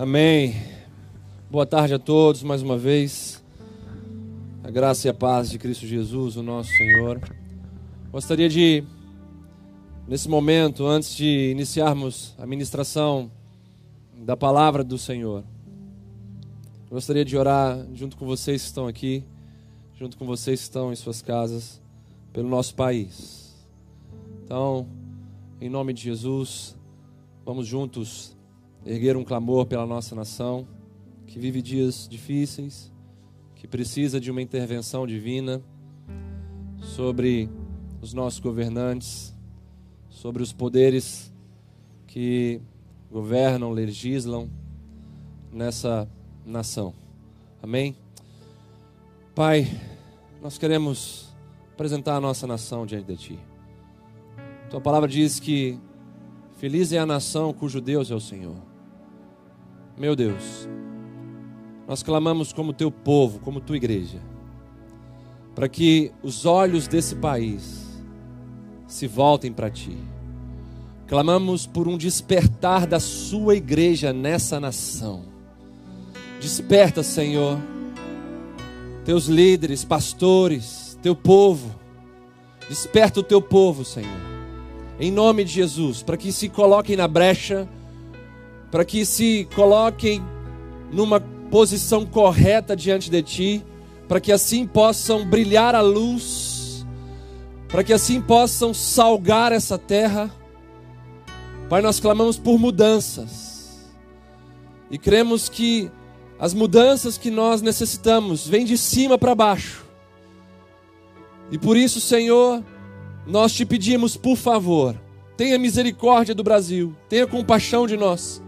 Amém. Boa tarde a todos mais uma vez. A graça e a paz de Cristo Jesus, o nosso Senhor. Gostaria de, nesse momento, antes de iniciarmos a ministração da palavra do Senhor, gostaria de orar junto com vocês que estão aqui, junto com vocês que estão em suas casas, pelo nosso país. Então, em nome de Jesus, vamos juntos erguer um clamor pela nossa nação, que vive dias difíceis, que precisa de uma intervenção divina sobre os nossos governantes, sobre os poderes que governam, legislam nessa nação. Amém? Pai, nós queremos apresentar a nossa nação diante de Ti. Tua palavra diz que feliz é a nação cujo Deus é o Senhor. Meu Deus, nós clamamos como teu povo, como tua igreja, para que os olhos desse país se voltem para ti. Clamamos por um despertar da sua igreja nessa nação. Desperta, Senhor, teus líderes, pastores, teu povo. Desperta o teu povo, Senhor. Em nome de Jesus, para que se coloquem na brecha para que se coloquem numa posição correta diante de Ti, para que assim possam brilhar a luz, para que assim possam salgar essa terra. Pai, nós clamamos por mudanças e cremos que as mudanças que nós necessitamos vêm de cima para baixo. E por isso, Senhor, nós te pedimos, por favor, tenha misericórdia do Brasil, tenha compaixão de nós.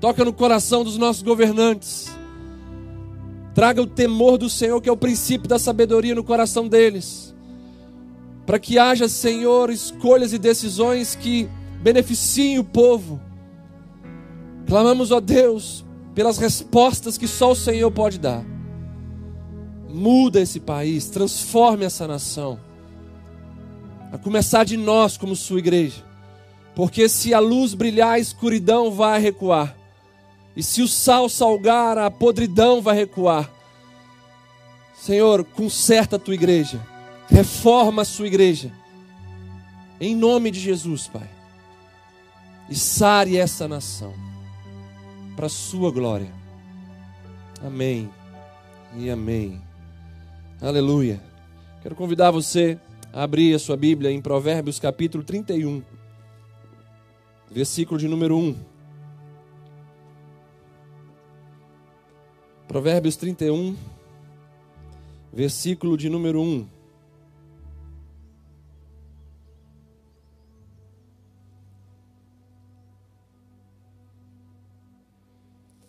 Toca no coração dos nossos governantes. Traga o temor do Senhor, que é o princípio da sabedoria, no coração deles. Para que haja, Senhor, escolhas e decisões que beneficiem o povo. Clamamos, ó Deus, pelas respostas que só o Senhor pode dar. Muda esse país, transforme essa nação. A começar de nós, como sua igreja. Porque se a luz brilhar, a escuridão vai recuar. E se o sal salgar, a podridão vai recuar. Senhor, conserta a tua igreja. Reforma a sua igreja. Em nome de Jesus, Pai. E sare essa nação. Para a sua glória. Amém. E amém. Aleluia. Quero convidar você a abrir a sua Bíblia em Provérbios capítulo 31. Versículo de número 1. Provérbios 31, versículo de número 1.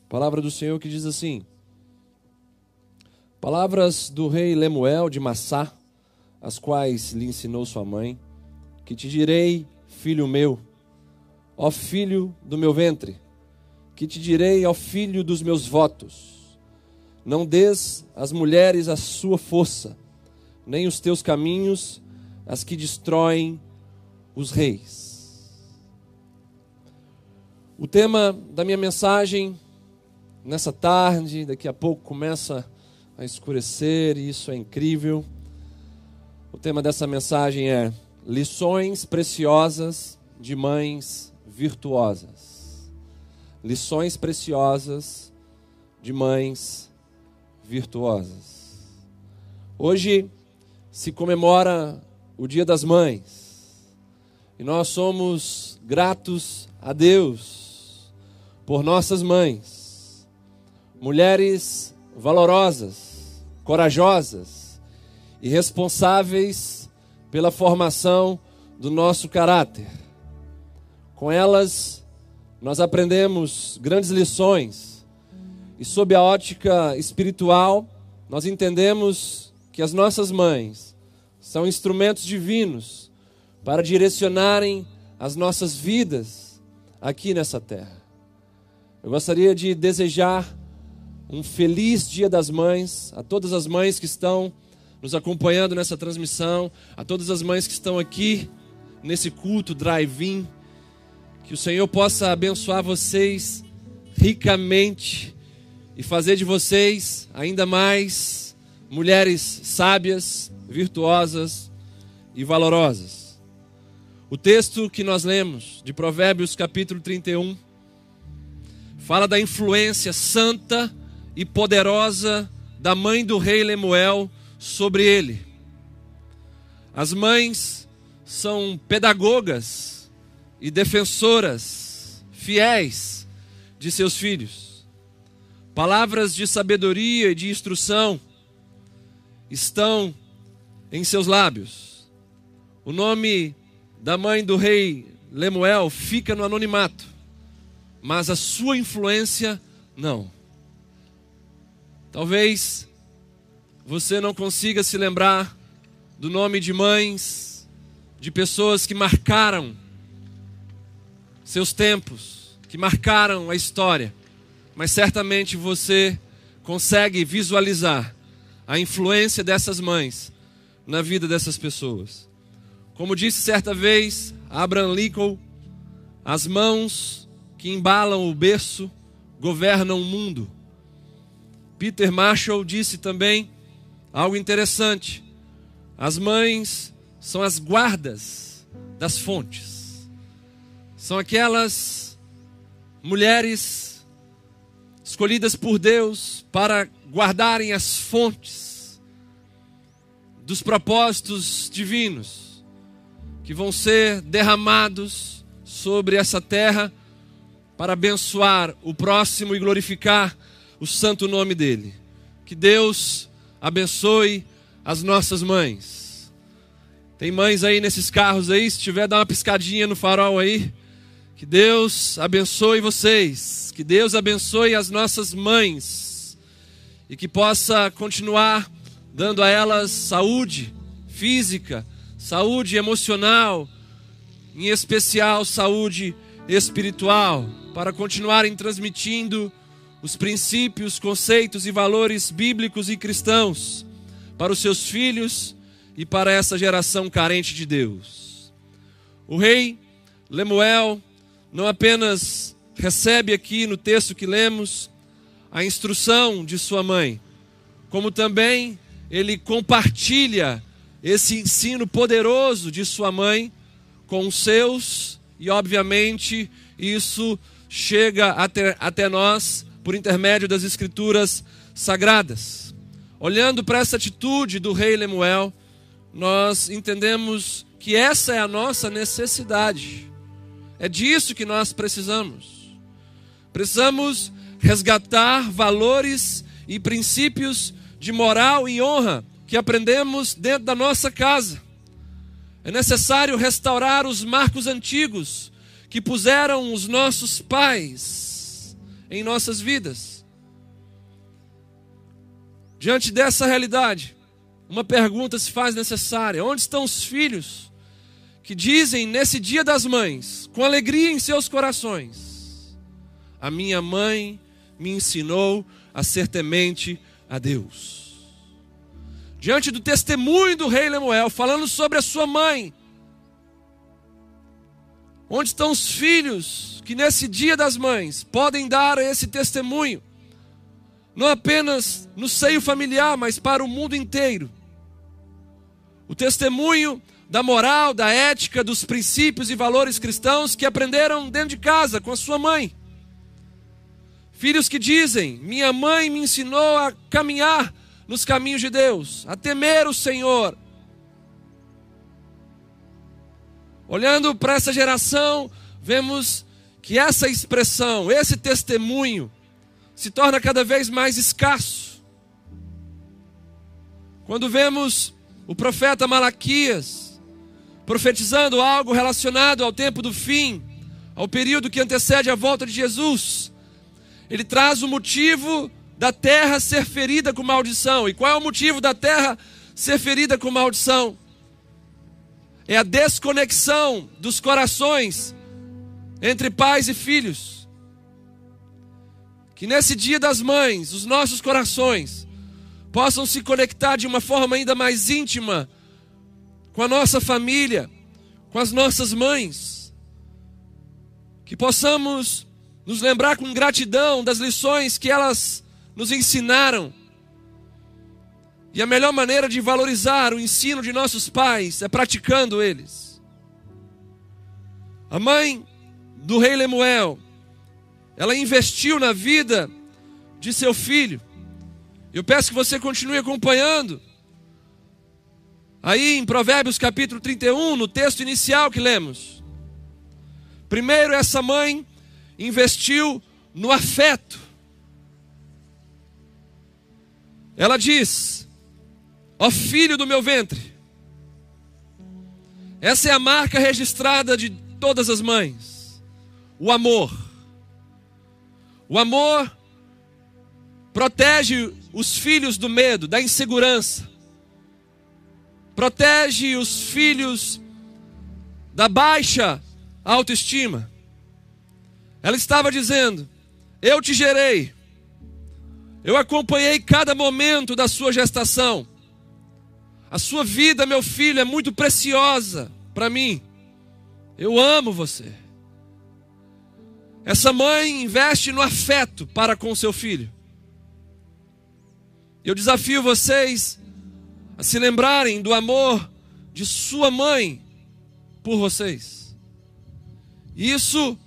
Palavra do Senhor que diz assim: Palavras do rei Lemuel de Massá, as quais lhe ensinou sua mãe, que te direi, filho meu, ó filho do meu ventre, que te direi, ó filho dos meus votos não des às mulheres a sua força, nem os teus caminhos as que destroem os reis. O tema da minha mensagem nessa tarde, daqui a pouco começa a escurecer e isso é incrível. O tema dessa mensagem é lições preciosas de mães virtuosas. Lições preciosas de mães virtuosas. Hoje se comemora o Dia das Mães e nós somos gratos a Deus por nossas mães, mulheres valorosas, corajosas e responsáveis pela formação do nosso caráter. Com elas, nós aprendemos grandes lições e sob a ótica espiritual, nós entendemos que as nossas mães são instrumentos divinos para direcionarem as nossas vidas aqui nessa terra. Eu gostaria de desejar um feliz Dia das Mães a todas as mães que estão nos acompanhando nessa transmissão, a todas as mães que estão aqui nesse culto drive-in. Que o Senhor possa abençoar vocês ricamente e fazer de vocês ainda mais mulheres sábias, virtuosas e valorosas. O texto que nós lemos de Provérbios capítulo 31 fala da influência santa e poderosa da mãe do rei Lemuel sobre ele. As mães são pedagogas e defensoras fiéis de seus filhos. Palavras de sabedoria e de instrução estão em seus lábios. O nome da mãe do rei Lemuel fica no anonimato, mas a sua influência não. Talvez você não consiga se lembrar do nome de mães, de pessoas que marcaram seus tempos, que marcaram a história, mas certamente você consegue visualizar a influência dessas mães na vida dessas pessoas. Como disse certa vez Abraham Lincoln, as mãos que embalam o berço governam o mundo. Peter Marshall disse também algo interessante. As mães são as guardas das fontes. São aquelas mulheres escolhidas por Deus para guardarem as fontes dos propósitos divinos que vão ser derramados sobre essa terra para abençoar o próximo e glorificar o santo nome dele. Que Deus abençoe as nossas mães. Tem mães aí nesses carros aí, se tiver, dá uma piscadinha no farol aí. Que Deus abençoe vocês. Que Deus abençoe as nossas mães. E que possa continuar dando a elas saúde física, saúde emocional, em especial saúde espiritual, para continuarem transmitindo os princípios, conceitos e valores bíblicos e cristãos para os seus filhos e para essa geração carente de Deus. O rei Lemuel não apenas recebe aqui no texto que lemos a instrução de sua mãe, como também ele compartilha esse ensino poderoso de sua mãe com os seus, e obviamente isso chega até, até nós por intermédio das escrituras sagradas. Olhando para essa atitude do rei Lemuel, nós entendemos que essa é a nossa necessidade. É disso que nós precisamos. Precisamos resgatar valores e princípios de moral e honra que aprendemos dentro da nossa casa. É necessário restaurar os marcos antigos que puseram os nossos pais em nossas vidas. Diante dessa realidade, uma pergunta se faz necessária: onde estão os filhos que dizem nesse dia das mães, com alegria em seus corações: A minha mãe me ensinou a ser temente a Deus. Diante do testemunho do rei Lemuel, falando sobre a sua mãe, Onde estão os filhos que nesse dia das mães podem dar esse testemunho? Não apenas no seio familiar, mas para o mundo inteiro. O testemunho da moral, da ética, dos princípios e valores cristãos que aprenderam dentro de casa com a sua mãe. Filhos que dizem: Minha mãe me ensinou a caminhar nos caminhos de Deus, a temer o Senhor, Olhando para essa geração, vemos que essa expressão, esse testemunho, se torna cada vez mais escasso. Quando vemos o profeta Malaquias profetizando algo relacionado ao tempo do fim, ao período que antecede a volta de Jesus, ele traz o motivo da terra ser ferida com maldição. E qual é o motivo da terra ser ferida com maldição? é a desconexão dos corações entre pais e filhos. Que nesse dia das mães, os nossos corações possam se conectar de uma forma ainda mais íntima com a nossa família, com as nossas mães. Que possamos nos lembrar com gratidão das lições que elas nos ensinaram. E a melhor maneira de valorizar o ensino de nossos pais é praticando eles. A mãe do rei Lemuel, ela investiu na vida de seu filho. Eu peço que você continue acompanhando. Aí em Provérbios capítulo 31, no texto inicial que lemos. Primeiro, essa mãe investiu no afeto. Ela diz: Ó filho do meu ventre. Essa é a marca registrada de todas as mães. O amor. O amor protege os filhos do medo, da insegurança. Protege os filhos da baixa autoestima. Ela estava dizendo: Eu te gerei, eu acompanhei cada momento da sua gestação. A sua vida, meu filho, é muito preciosa para mim. Eu amo você. Essa mãe investe no afeto para com seu filho. Eu desafio vocês a se lembrarem do amor de sua mãe por vocês. Isso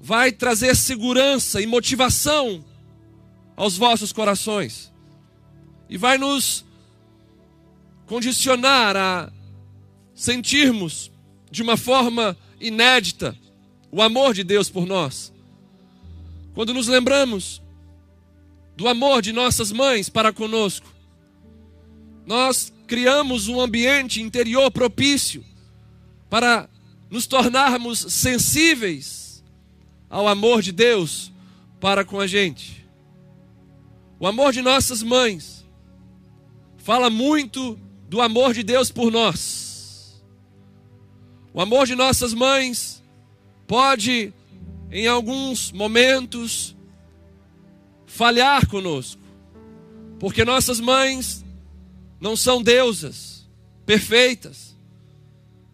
vai trazer segurança e motivação aos vossos corações. E vai nos condicionar a sentirmos de uma forma inédita o amor de Deus por nós. Quando nos lembramos do amor de nossas mães para conosco, nós criamos um ambiente interior propício para nos tornarmos sensíveis ao amor de Deus para com a gente. O amor de nossas mães fala muito do amor de Deus por nós. O amor de nossas mães pode, em alguns momentos, falhar conosco, porque nossas mães não são deusas perfeitas,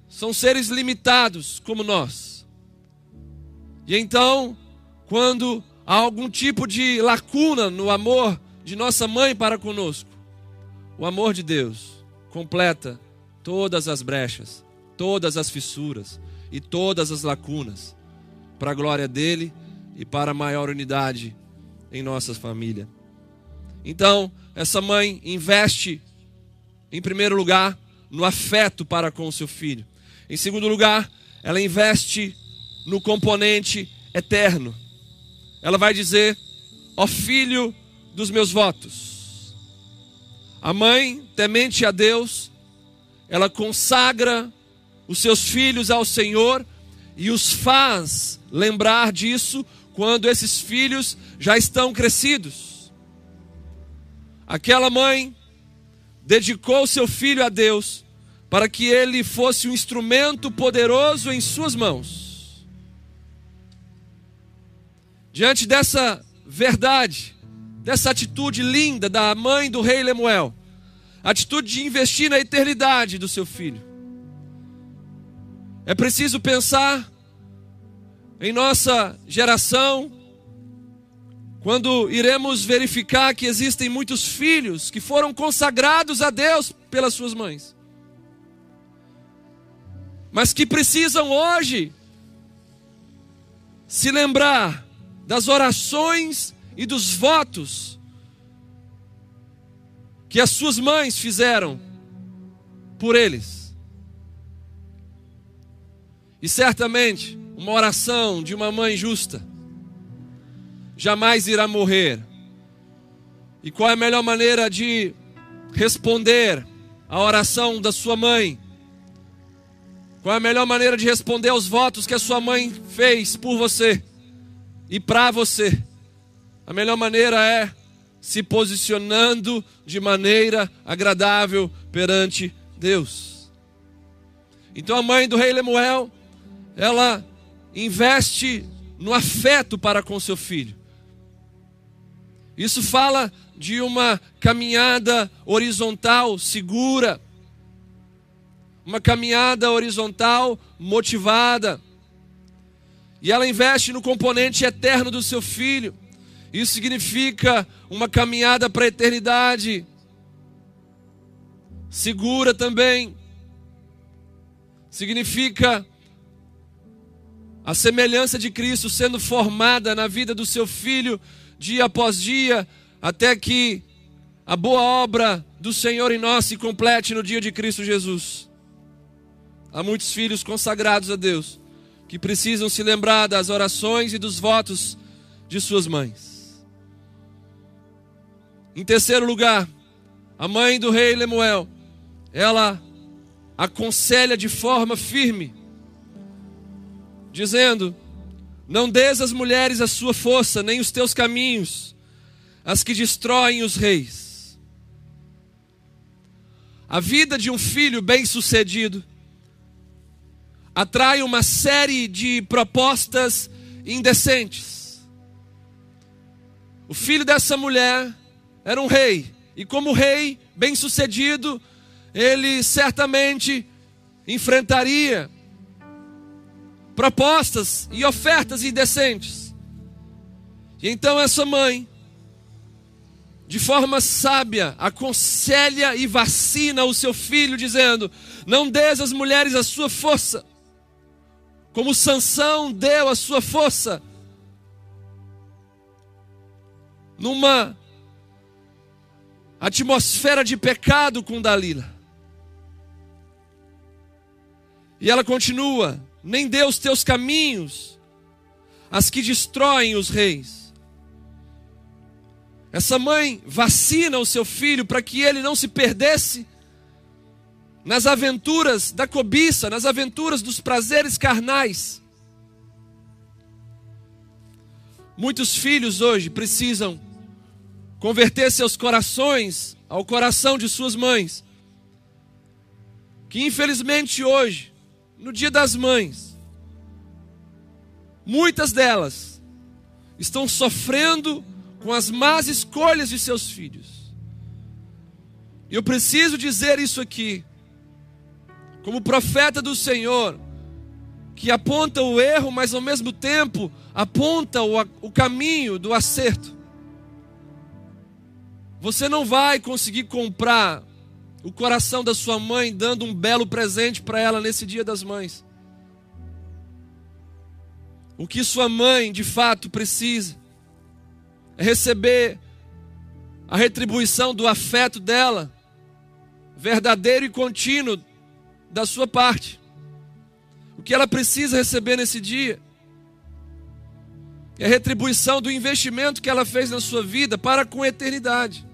são seres limitados como nós. E então, quando há algum tipo de lacuna no amor de nossa mãe para conosco, o amor de Deus completa todas as brechas, todas as fissuras e todas as lacunas, para a glória dele e para a maior unidade em nossa família. Então, essa mãe investe, em primeiro lugar, no afeto para com o seu filho. Em segundo lugar, ela investe no componente eterno. Ela vai dizer: Ó filho dos meus votos. A mãe, temente a Deus, ela consagra os seus filhos ao Senhor e os faz lembrar disso quando esses filhos já estão crescidos. Aquela mãe dedicou seu filho a Deus para que ele fosse um instrumento poderoso em suas mãos. Diante dessa verdade, dessa atitude linda da mãe do rei Lemuel, atitude de investir na eternidade do seu filho, é preciso pensar em nossa geração, quando iremos verificar que existem muitos filhos que foram consagrados a Deus pelas suas mães, mas que precisam hoje se lembrar das orações e dos votos que as suas mães fizeram por eles. E certamente, uma oração de uma mãe justa jamais irá morrer. E qual é a melhor maneira de responder à oração da sua mãe? Qual é a melhor maneira de responder aos votos que a sua mãe fez por você? E para você, a melhor maneira é se posicionando de maneira agradável perante Deus. Então a mãe do rei Lemuel, ela investe no afeto para com seu filho. Isso fala de uma caminhada horizontal segura, uma caminhada horizontal motivada. E ela investe no componente eterno do seu filho. Isso significa uma caminhada para a eternidade. Segura também. Significa a semelhança de Cristo sendo formada na vida do seu filho dia após dia, até que a boa obra do Senhor em nós se complete no dia de Cristo Jesus. Há muitos filhos consagrados a Deus que precisam se lembrar das orações e dos votos de suas mães. Em terceiro lugar, a mãe do rei Lemuel, ela aconselha de forma firme, dizendo: Não des às mulheres a sua força, nem os teus caminhos, as que destroem os reis. A vida de um filho bem-sucedido atrai uma série de propostas indecentes. O filho dessa mulher era um rei, e como rei bem-sucedido, ele certamente enfrentaria propostas e ofertas indecentes. E então essa mãe, de forma sábia, aconselha e vacina o seu filho, dizendo: Não des às mulheres a sua força, como Sansão deu a sua força numa atmosfera de pecado com Dalila. E ela continua: nem dê os teus caminhos as que destroem os reis. Essa mãe vacina o seu filho para que ele não se perdesse nas aventuras da cobiça, nas aventuras dos prazeres carnais. Muitos filhos hoje precisam converter seus corações ao coração de suas mães, que infelizmente hoje, no Dia das Mães, muitas delas estão sofrendo com as más escolhas de seus filhos. E eu preciso dizer isso aqui, como profeta do Senhor, que aponta o erro, mas ao mesmo tempo aponta o, o caminho do acerto. Você não vai conseguir comprar o coração da sua mãe dando um belo presente para ela nesse dia das mães. O que sua mãe de fato precisa é receber a retribuição do afeto dela, verdadeiro e contínuo, da sua parte. O que ela precisa receber nesse dia é a retribuição do investimento que ela fez na sua vida para com a eternidade.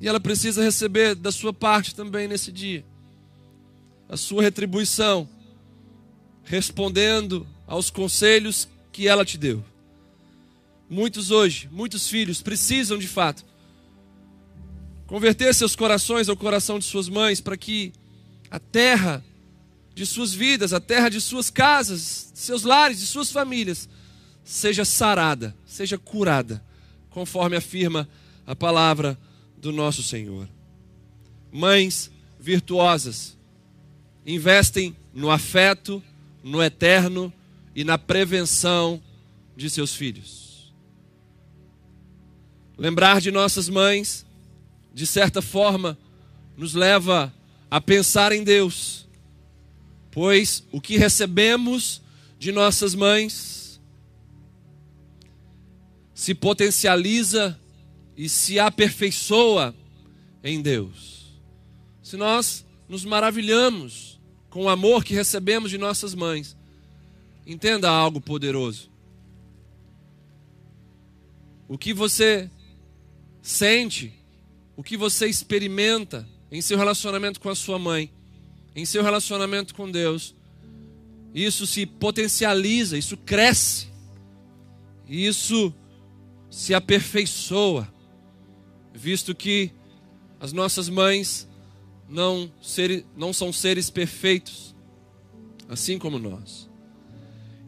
E ela precisa receber da sua parte também nesse dia a sua retribuição, respondendo aos conselhos que ela te deu. Muitos hoje, muitos filhos precisam de fato converter seus corações ao coração de suas mães para que a terra de suas vidas, a terra de suas casas, de seus lares, de suas famílias, seja sarada, seja curada, conforme afirma a palavra do nosso Senhor. Mães virtuosas investem no afeto, no eterno e na prevenção de seus filhos. Lembrar de nossas mães, de certa forma, nos leva a pensar em Deus, pois o que recebemos de nossas mães se potencializa e se aperfeiçoa em Deus. Se nós nos maravilhamos com o amor que recebemos de nossas mães, entenda algo poderoso. O que você sente, o que você experimenta, em seu relacionamento com a sua mãe, em seu relacionamento com Deus, isso se potencializa, isso cresce, isso se aperfeiçoa, visto que as nossas mães não, ser, não são seres perfeitos, assim como nós.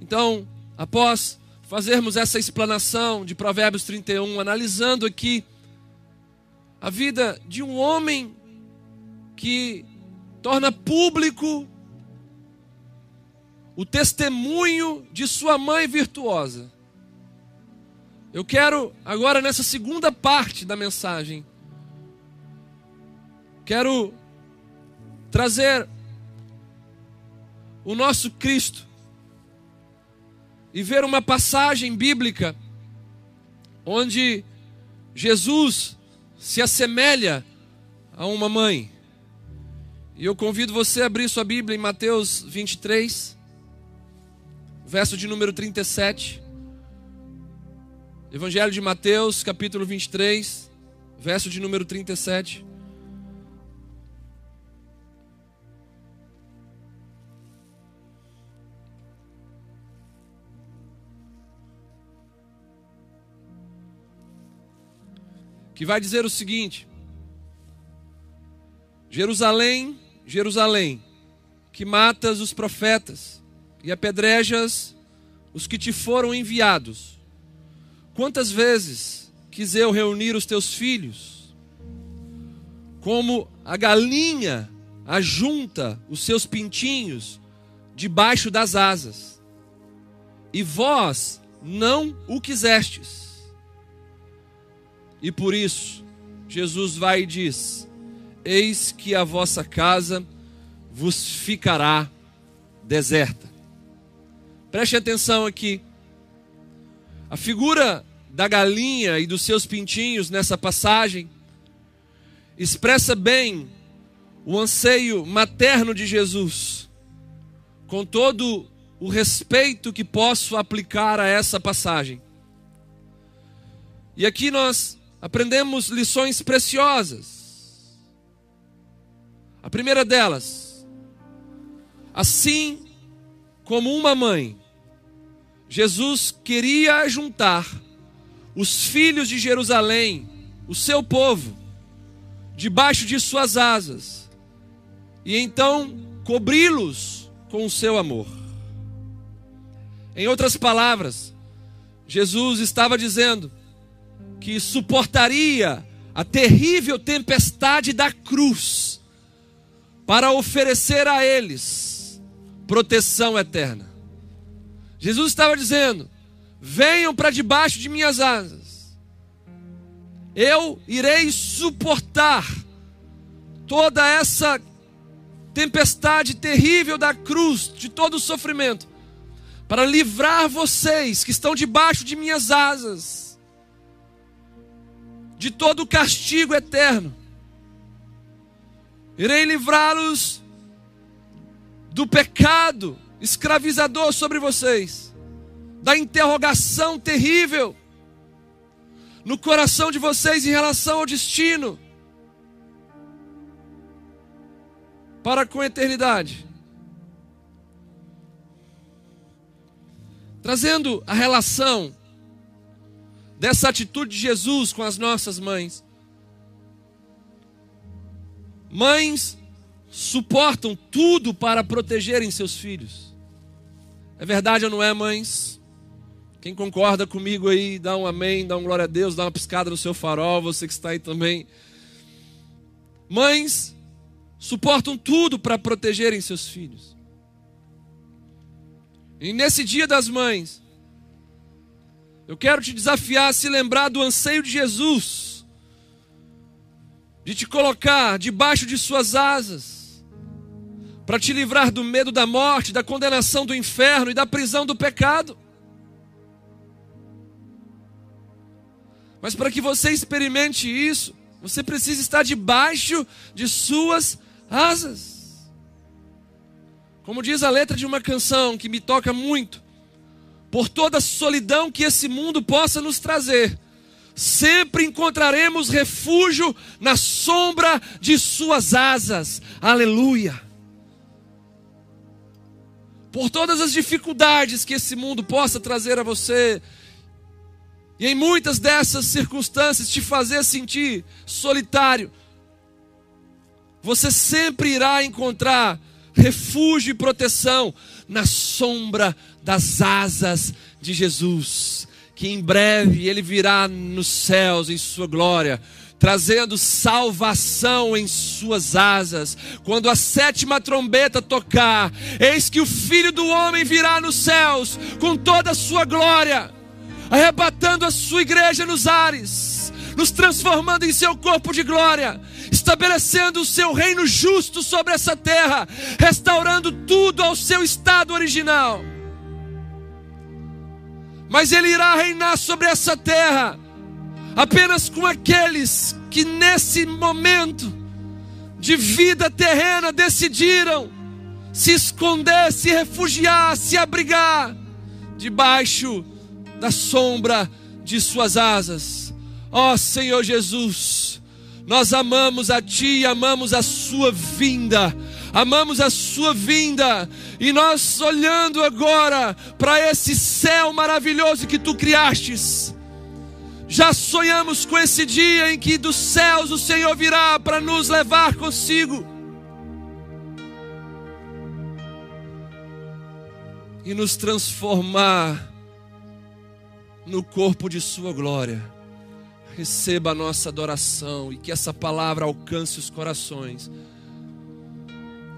Então, após fazermos essa explanação de Provérbios 31, analisando aqui a vida de um homem que torna público o testemunho de sua mãe virtuosa. Eu quero agora nessa segunda parte da mensagem quero trazer o nosso Cristo e ver uma passagem bíblica onde Jesus se assemelha a uma mãe. E eu convido você a abrir sua Bíblia em Mateus 23, verso de número 37. Evangelho de Mateus, capítulo 23, verso de número 37. Que vai dizer o seguinte: Jerusalém, Jerusalém, que matas os profetas e apedrejas os que te foram enviados. Quantas vezes quis eu reunir os teus filhos, como a galinha ajunta os seus pintinhos debaixo das asas, e vós não o quisestes. E por isso, Jesus vai e diz: Eis que a vossa casa vos ficará deserta. Preste atenção aqui. A figura da galinha e dos seus pintinhos nessa passagem expressa bem o anseio materno de Jesus, com todo o respeito que posso aplicar a essa passagem. E aqui nós aprendemos lições preciosas a primeira delas, assim como uma mãe, Jesus queria juntar os filhos de Jerusalém, o seu povo, debaixo de suas asas, e então cobri-los com o seu amor. Em outras palavras, Jesus estava dizendo que suportaria a terrível tempestade da cruz para oferecer a eles proteção eterna. Jesus estava dizendo: venham para debaixo de minhas asas, eu irei suportar toda essa tempestade terrível da cruz, de todo o sofrimento, para livrar vocês que estão debaixo de minhas asas, de todo o castigo eterno. Irei livrá-los do pecado escravizador sobre vocês, da interrogação terrível no coração de vocês em relação ao destino para com a eternidade. Trazendo a relação dessa atitude de Jesus com as nossas mães. Mães suportam tudo para protegerem seus filhos. É verdade ou não é, mães? Quem concorda comigo aí, dá um amém, dá um glória a Deus, dá uma piscada no seu farol, você que está aí também. Mães suportam tudo para protegerem seus filhos. E nesse dia das mães, eu quero te desafiar a se lembrar do anseio de Jesus de te colocar debaixo de suas asas, para te livrar do medo da morte, da condenação do inferno e da prisão do pecado. Mas para que você experimente isso, você precisa estar debaixo de suas asas. Como diz a letra de uma canção que me toca muito, por toda a solidão que esse mundo possa nos trazer, sempre encontraremos refúgio na sombra de Suas asas. Aleluia. Por todas as dificuldades que esse mundo possa trazer a você, e em muitas dessas circunstâncias te fazer sentir solitário, você sempre irá encontrar refúgio e proteção na sombra das asas de Jesus que em breve ele virá nos céus em sua glória, trazendo salvação em suas asas. Quando a sétima trombeta tocar, eis que o Filho do Homem virá nos céus com toda a sua glória, arrebatando a sua igreja nos ares, nos transformando em seu corpo de glória, estabelecendo o seu reino justo sobre essa terra, restaurando tudo ao seu estado original. Mas ele irá reinar sobre essa terra apenas com aqueles que nesse momento de vida terrena decidiram se esconder, se refugiar, se abrigar debaixo da sombra de suas asas. Ó oh, Senhor Jesus, nós amamos a Ti, amamos a Sua vinda, amamos a Sua vinda, e nós olhando agora para esse céu maravilhoso que Tu criastes, já sonhamos com esse dia em que dos céus o Senhor virá para nos levar consigo. E nos transformar no corpo de Sua glória. Receba a nossa adoração e que essa palavra alcance os corações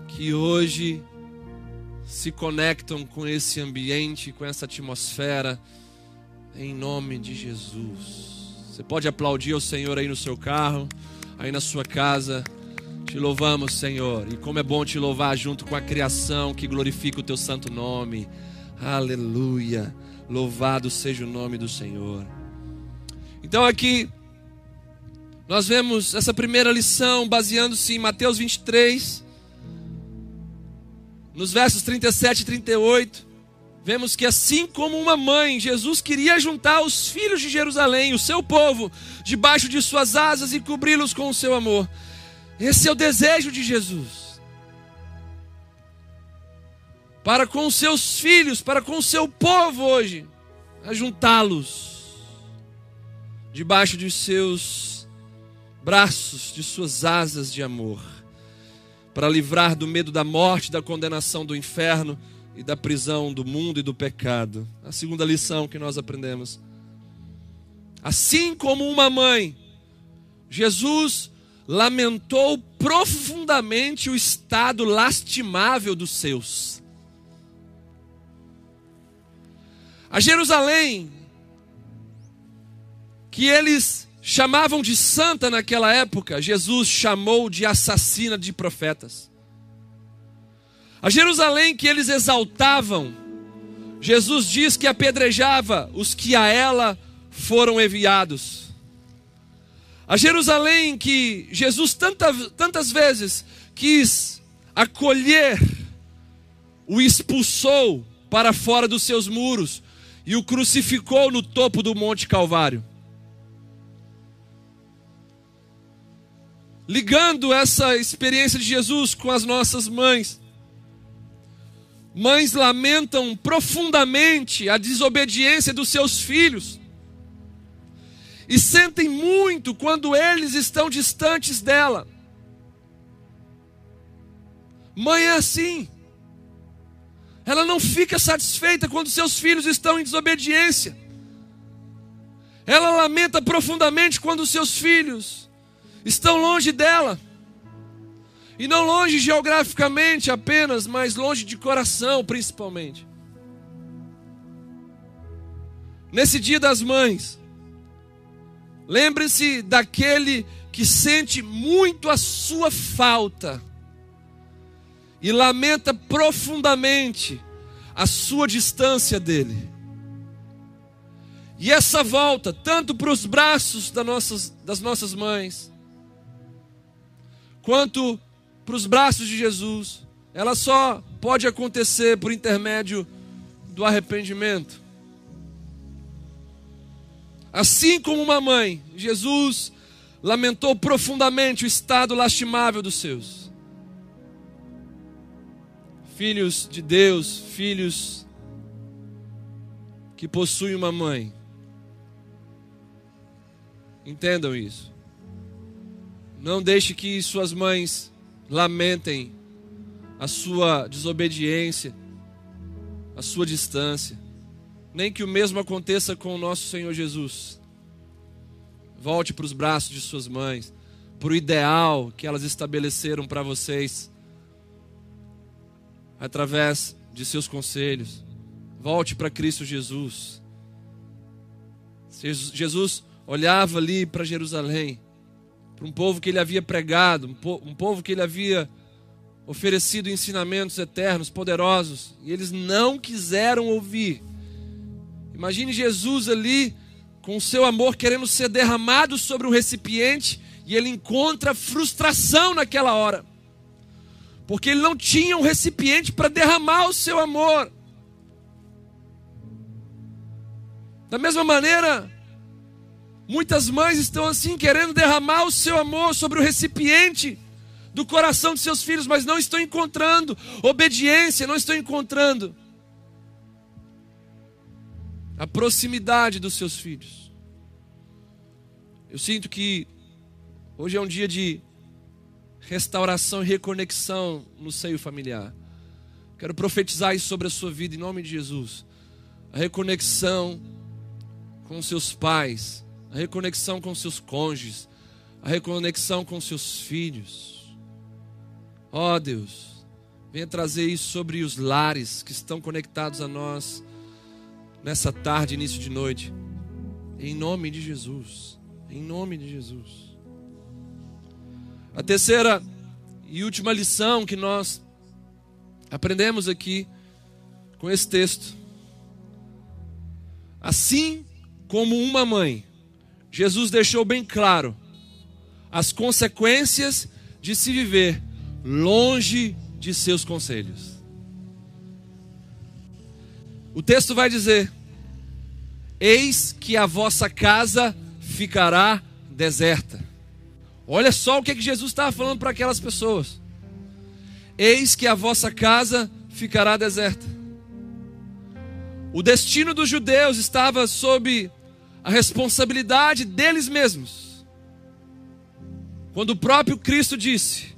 que hoje se conectam com esse ambiente, com essa atmosfera em nome de Jesus. Você pode aplaudir o Senhor aí no seu carro, aí na sua casa. Te louvamos, Senhor. E como é bom te louvar junto com a criação que glorifica o teu santo nome. Aleluia. Louvado seja o nome do Senhor. Então aqui nós vemos essa primeira lição baseando-se em Mateus 23, nos versos 37 e 38 vemos que assim como uma mãe, Jesus queria juntar os filhos de Jerusalém, o seu povo, debaixo de suas asas e cobri-los com o seu amor. Esse é o desejo de Jesus. Para com os seus filhos, para com o seu povo hoje, ajuntá-los debaixo de seus braços, de suas asas de amor, para livrar do medo da morte, da condenação do inferno e da prisão do mundo e do pecado. A segunda lição que nós aprendemos. Assim como uma mãe, Jesus lamentou profundamente o estado lastimável dos seus. A Jerusalém, que eles chamavam de santa naquela época, Jesus chamou de assassina de profetas. A Jerusalém que eles exaltavam, Jesus diz que apedrejava os que a ela foram enviados. A Jerusalém que Jesus tanta, tantas vezes quis acolher, o expulsou para fora dos seus muros e o crucificou no topo do Monte Calvário. Ligando essa experiência de Jesus com as nossas mães, Mães lamentam profundamente a desobediência dos seus filhos e sentem muito quando eles estão distantes dela. Mãe é assim. Ela não fica satisfeita quando seus filhos estão em desobediência. Ela lamenta profundamente quando seus filhos estão longe dela. E não longe geograficamente apenas, mas longe de coração, principalmente. Nesse dia das mães, lembre-se daquele que sente muito a sua falta e lamenta profundamente a sua distância dele. E essa volta, tanto para os braços das nossas, das nossas mães, quanto para os braços de Jesus, ela só pode acontecer por intermédio do arrependimento. Assim como uma mãe, Jesus lamentou profundamente o estado lastimável dos seus. Filhos de Deus, filhos que possuem uma mãe. Entendam isso. Não deixe que suas mães lamentem a sua desobediência, a sua distância. Nem que o mesmo aconteça com o nosso Senhor Jesus. Volte para os braços de suas mães, para o ideal que elas estabeleceram para vocês, através de seus conselhos. Volte para Cristo Jesus. Jesus olhava ali para Jerusalém, para um povo que ele havia pregado, um povo que ele havia oferecido ensinamentos eternos, poderosos, e eles não quiseram ouvir. Imagine Jesus ali com o seu amor querendo ser derramado sobre um recipiente e ele encontra frustração naquela hora. Porque ele não tinha um recipiente para derramar o seu amor. Da mesma maneira, muitas mães estão assim querendo derramar o seu amor sobre o recipiente do coração de seus filhos, mas não estão encontrando obediência, não estão encontrando a proximidade dos seus filhos. Eu sinto que hoje é um dia de restauração e reconexão no seio familiar. Quero profetizar isso sobre a sua vida em nome de Jesus. A reconexão com seus pais, a reconexão com seus cônjuges, a reconexão com seus filhos. Ó oh, Deus, venha trazer isso sobre os lares que estão conectados a nós nessa tarde, início de noite. Em nome de Jesus. Em nome de Jesus. A terceira e última lição que nós aprendemos aqui com esse texto. Assim como uma mãe, Jesus deixou bem claro as consequências de se viver longe de seus conselhos. O texto vai dizer: Eis que a vossa casa ficará deserta. Olha só o que, que Jesus estava falando para aquelas pessoas. Eis que a vossa casa ficará deserta. O destino dos judeus estava sob a responsabilidade deles mesmos. Quando o próprio Cristo disse: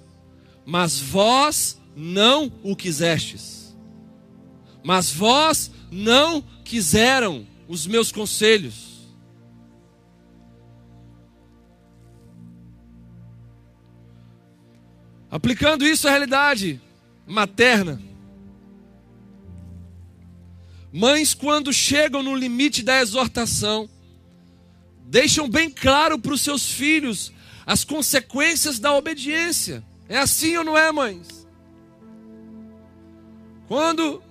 mas vós não o quisestes. Mas vós não quiseram os meus conselhos. Aplicando isso à realidade materna. Mães, quando chegam no limite da exortação, deixam bem claro para os seus filhos as consequências da obediência. É assim ou não é, mães? Quando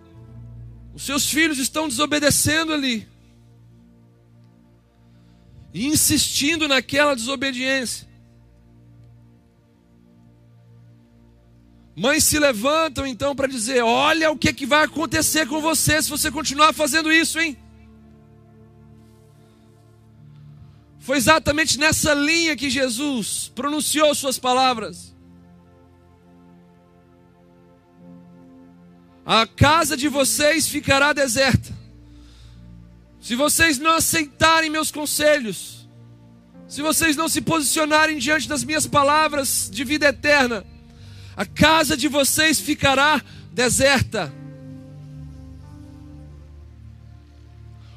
os seus filhos estão desobedecendo ali e insistindo naquela desobediência, Mães se levantam então para dizer: Olha o que, que vai acontecer com você se você continuar fazendo isso, hein? Foi exatamente nessa linha que Jesus pronunciou suas palavras. a casa de vocês ficará deserta. Se vocês não aceitarem meus conselhos, se vocês não se posicionarem diante das minhas palavras de vida eterna, a casa de vocês ficará deserta.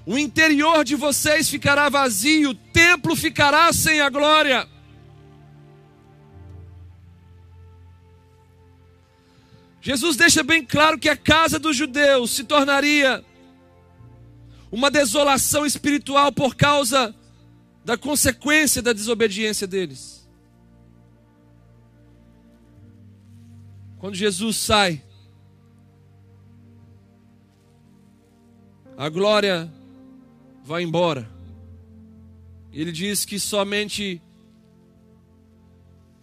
O interior de vocês ficará vazio, o templo ficará sem a glória. Jesus deixa bem claro que a casa dos judeus se tornaria uma desolação espiritual por causa da consequência da desobediência deles. Quando Jesus sai, a glória vai embora. Ele diz que somente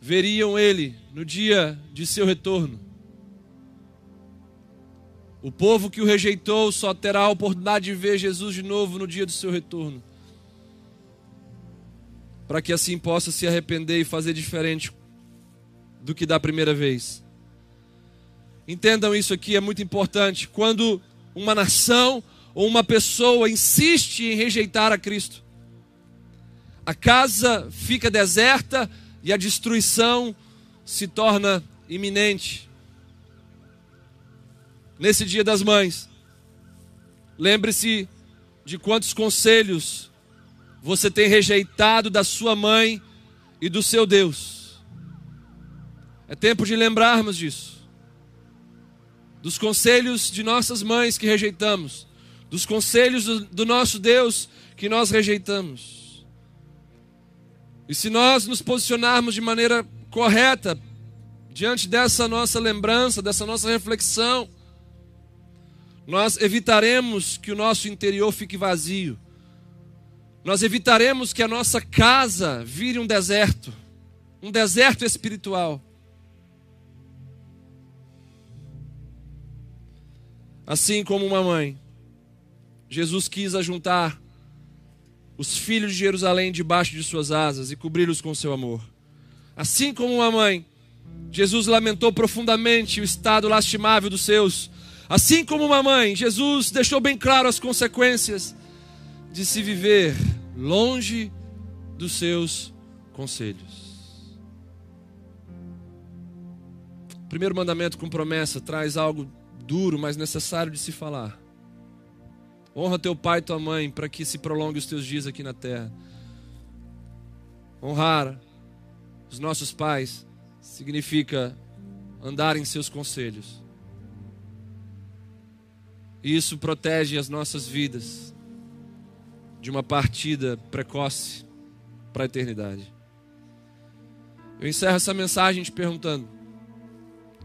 veriam ele no dia de seu retorno. O povo que o rejeitou só terá a oportunidade de ver Jesus de novo no dia do seu retorno. Para que assim possa se arrepender e fazer diferente do que da primeira vez. Entendam isso aqui, é muito importante. Quando uma nação ou uma pessoa insiste em rejeitar a Cristo, a casa fica deserta e a destruição se torna iminente nesse dia das mães. Lembre-se de quantos conselhos você tem rejeitado da sua mãe e do seu Deus. É tempo de lembrarmos disso. Dos conselhos de nossas mães que rejeitamos, dos conselhos do, do nosso Deus que nós rejeitamos. E se nós nos posicionarmos de maneira correta diante dessa nossa lembrança, dessa nossa reflexão, nós evitaremos que o nosso interior fique vazio. Nós evitaremos que a nossa casa vire um deserto, um deserto espiritual. Assim como uma mãe, Jesus quis ajuntar os filhos de Jerusalém debaixo de suas asas e cobri-los com seu amor. Assim como uma mãe, Jesus lamentou profundamente o estado lastimável dos seus. Assim como uma mãe, Jesus deixou bem claro as consequências de se viver longe dos seus conselhos. O primeiro mandamento com promessa traz algo duro, mas necessário de se falar. Honra teu pai e tua mãe para que se prolongue os teus dias aqui na terra. Honrar os nossos pais significa andar em seus conselhos. E isso protege as nossas vidas de uma partida precoce para a eternidade. Eu encerro essa mensagem te perguntando: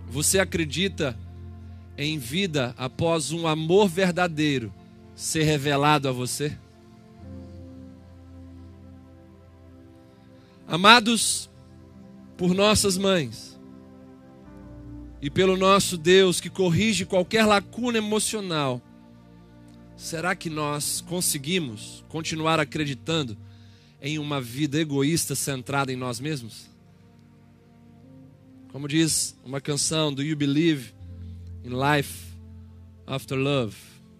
você acredita em vida após um amor verdadeiro ser revelado a você? Amados por nossas mães e pelo nosso Deus que corrige qualquer lacuna emocional, será que nós conseguimos continuar acreditando em uma vida egoísta centrada em nós mesmos? Como diz uma canção do You Believe in Life After Love,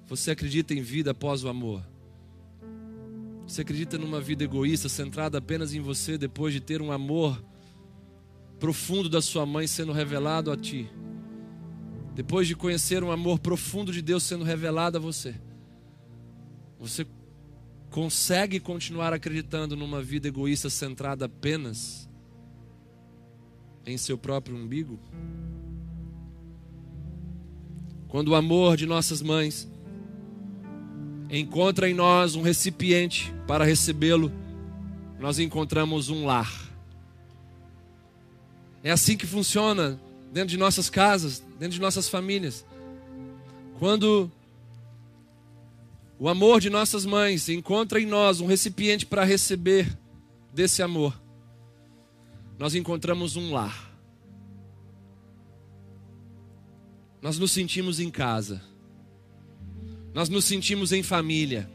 você acredita em vida após o amor? Você acredita numa vida egoísta centrada apenas em você depois de ter um amor profundo da sua mãe sendo revelado a ti. Depois de conhecer um amor profundo de Deus sendo revelado a você, você consegue continuar acreditando numa vida egoísta centrada apenas em seu próprio umbigo? Quando o amor de nossas mães encontra em nós um recipiente para recebê-lo, nós encontramos um lar. É assim que funciona dentro de nossas casas, dentro de nossas famílias. Quando o amor de nossas mães encontra em nós um recipiente para receber desse amor, nós encontramos um lar. Nós nos sentimos em casa. Nós nos sentimos em família.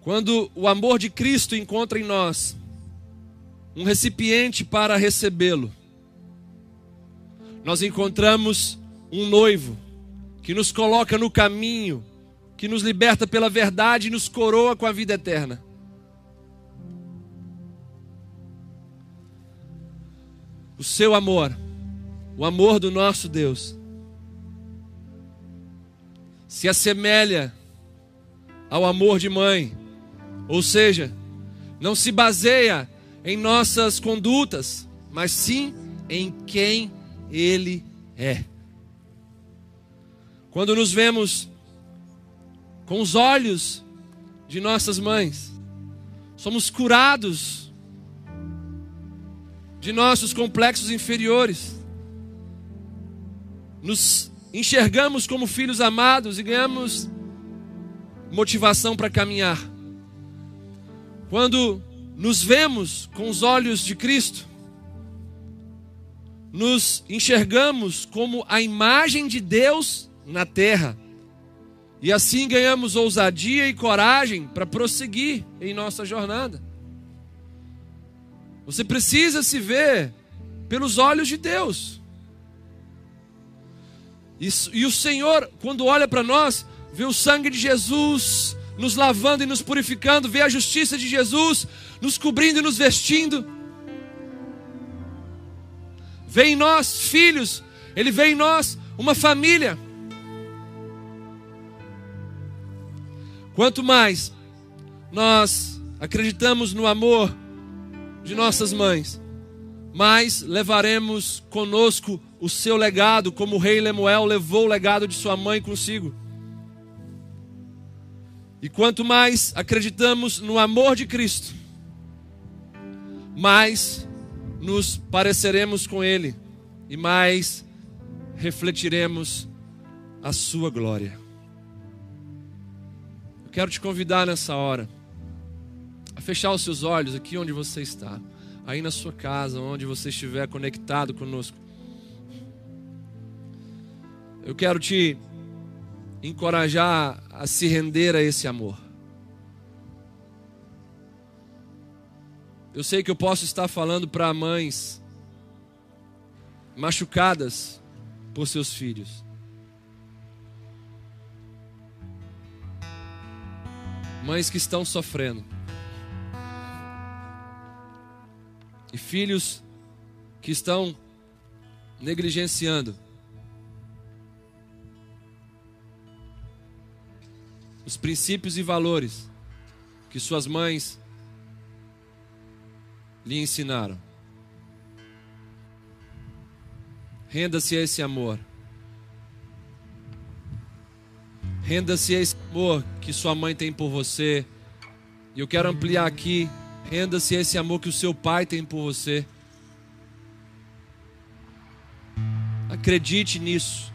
Quando o amor de Cristo encontra em nós um recipiente para recebê-lo. Nós encontramos um noivo que nos coloca no caminho, que nos liberta pela verdade e nos coroa com a vida eterna. O seu amor, o amor do nosso Deus, se assemelha ao amor de mãe, ou seja, não se baseia em nossas condutas, mas sim em quem Ele é. Quando nos vemos com os olhos de nossas mães, somos curados de nossos complexos inferiores, nos enxergamos como filhos amados e ganhamos motivação para caminhar. Quando nos vemos com os olhos de Cristo, nos enxergamos como a imagem de Deus na terra, e assim ganhamos ousadia e coragem para prosseguir em nossa jornada. Você precisa se ver pelos olhos de Deus. E o Senhor, quando olha para nós, vê o sangue de Jesus nos lavando e nos purificando, vê a justiça de Jesus nos cobrindo e nos vestindo. Vê em nós filhos, Ele vê em nós uma família. Quanto mais nós acreditamos no amor de nossas mães, mas levaremos conosco o seu legado, como o rei Lemuel levou o legado de sua mãe consigo. E quanto mais acreditamos no amor de Cristo, mais nos pareceremos com Ele e mais refletiremos a Sua glória. Eu quero te convidar nessa hora a fechar os seus olhos aqui onde você está, aí na sua casa, onde você estiver conectado conosco. Eu quero te encorajar a se render a esse amor. Eu sei que eu posso estar falando para mães machucadas por seus filhos. Mães que estão sofrendo. E filhos que estão negligenciando os princípios e valores que suas mães lhe ensinaram. Renda-se a esse amor. Renda-se a esse amor que sua mãe tem por você. E eu quero ampliar aqui. Renda-se a esse amor que o seu pai tem por você. Acredite nisso.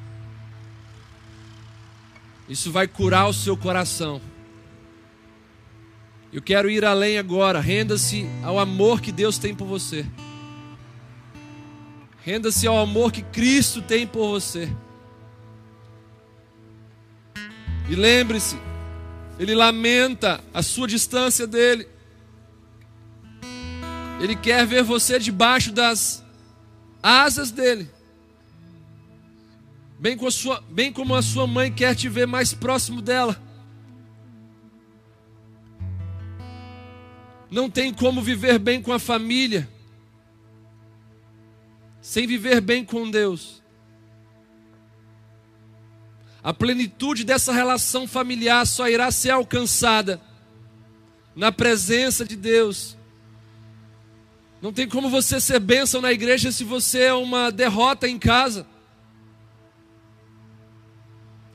Isso vai curar o seu coração. Eu quero ir além agora. Renda-se ao amor que Deus tem por você. Renda-se ao amor que Cristo tem por você. E lembre-se, Ele lamenta a sua distância dele. Ele quer ver você debaixo das asas dele bem, com sua, bem como a sua mãe quer te ver mais próximo dela. Não tem como viver bem com a família sem viver bem com Deus. A plenitude dessa relação familiar só irá ser alcançada na presença de Deus. Não tem como você ser bênção na igreja se você é uma derrota em casa.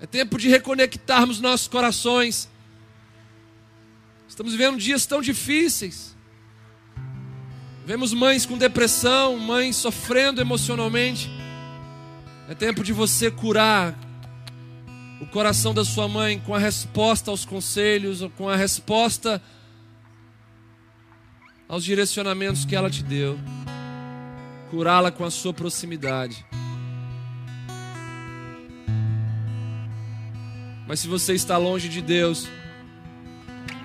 É tempo de reconectarmos nossos corações. Estamos vivendo dias tão difíceis. Vemos mães com depressão, mães sofrendo emocionalmente. É tempo de você curar o coração da sua mãe com a resposta aos conselhos, com a resposta aos direcionamentos que ela te deu. Curá-la com a sua proximidade. Mas se você está longe de Deus,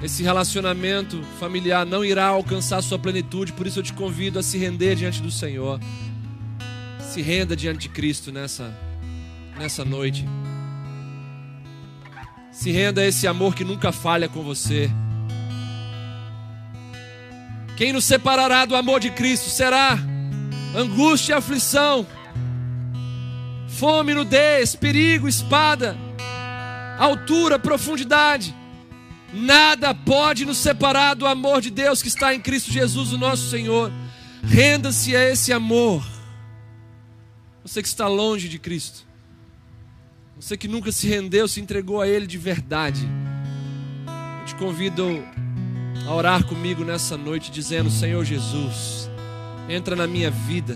esse relacionamento familiar não irá alcançar sua plenitude, por isso eu te convido a se render diante do Senhor. Se renda diante de Cristo nessa nessa noite. Se renda a esse amor que nunca falha com você. Quem nos separará do amor de Cristo será angústia e aflição, fome, nudez, perigo, espada altura, profundidade. Nada pode nos separar do amor de Deus que está em Cristo Jesus, o nosso Senhor. Renda-se a esse amor. Você que está longe de Cristo. Você que nunca se rendeu, se entregou a Ele de verdade. Eu te convido a orar comigo nessa noite, dizendo: Senhor Jesus, entra na minha vida,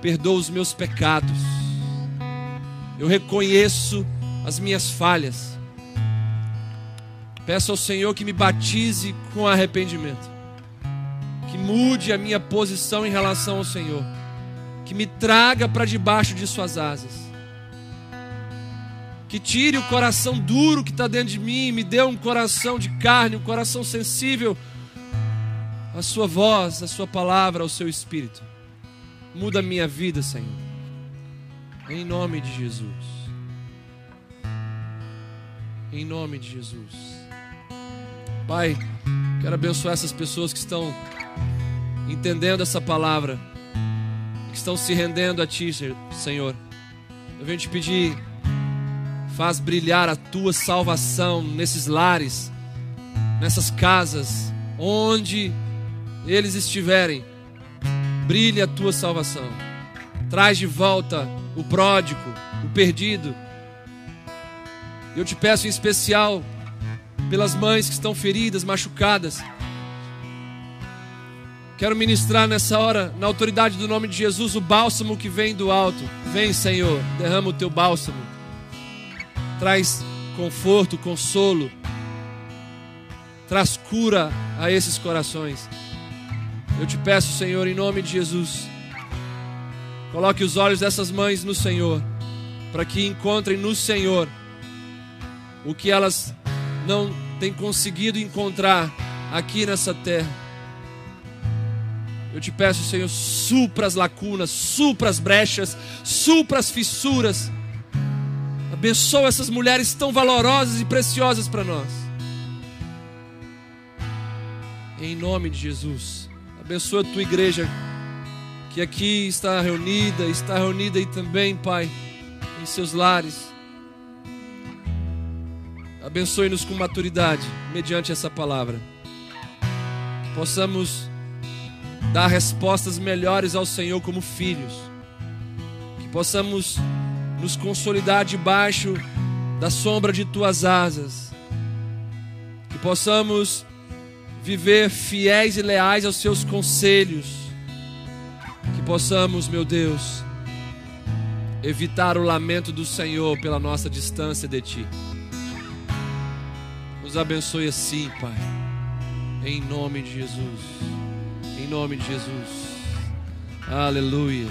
perdoa os meus pecados. Eu reconheço as minhas falhas. Peço ao Senhor que me batize com arrependimento, que mude a minha posição em relação ao Senhor, que me traga para debaixo de Suas asas, que tire o coração duro que está dentro de mim me dê um coração de carne, um coração sensível à Sua voz, à Sua palavra, ao Seu Espírito. Muda a minha vida, Senhor, em nome de Jesus. Em nome de Jesus. Pai, quero abençoar essas pessoas que estão entendendo essa palavra, que estão se rendendo a Ti, Senhor. Eu venho te pedir, faz brilhar a Tua salvação nesses lares, nessas casas, onde eles estiverem, brilhe a tua salvação. Traz de volta o pródigo, o perdido. Eu te peço em especial pelas mães que estão feridas, machucadas. Quero ministrar nessa hora, na autoridade do nome de Jesus, o bálsamo que vem do alto. Vem, Senhor, derrama o teu bálsamo. Traz conforto, consolo. Traz cura a esses corações. Eu te peço, Senhor, em nome de Jesus, coloque os olhos dessas mães no Senhor, para que encontrem no Senhor o que elas não têm conseguido encontrar aqui nessa terra. Eu te peço, Senhor, supra as lacunas, supra as brechas, supra as fissuras. Abençoa essas mulheres tão valorosas e preciosas para nós. Em nome de Jesus. Abençoa a tua igreja que aqui está reunida, está reunida aí também, Pai, em seus lares. Abençoe-nos com maturidade, mediante essa palavra. Possamos dar respostas melhores ao Senhor como filhos. Que possamos nos consolidar debaixo da sombra de tuas asas. Que possamos viver fiéis e leais aos seus conselhos. Que possamos, meu Deus, evitar o lamento do Senhor pela nossa distância de Ti. Nos abençoe assim, Pai. Em nome de Jesus. Em nome de Jesus. Aleluia.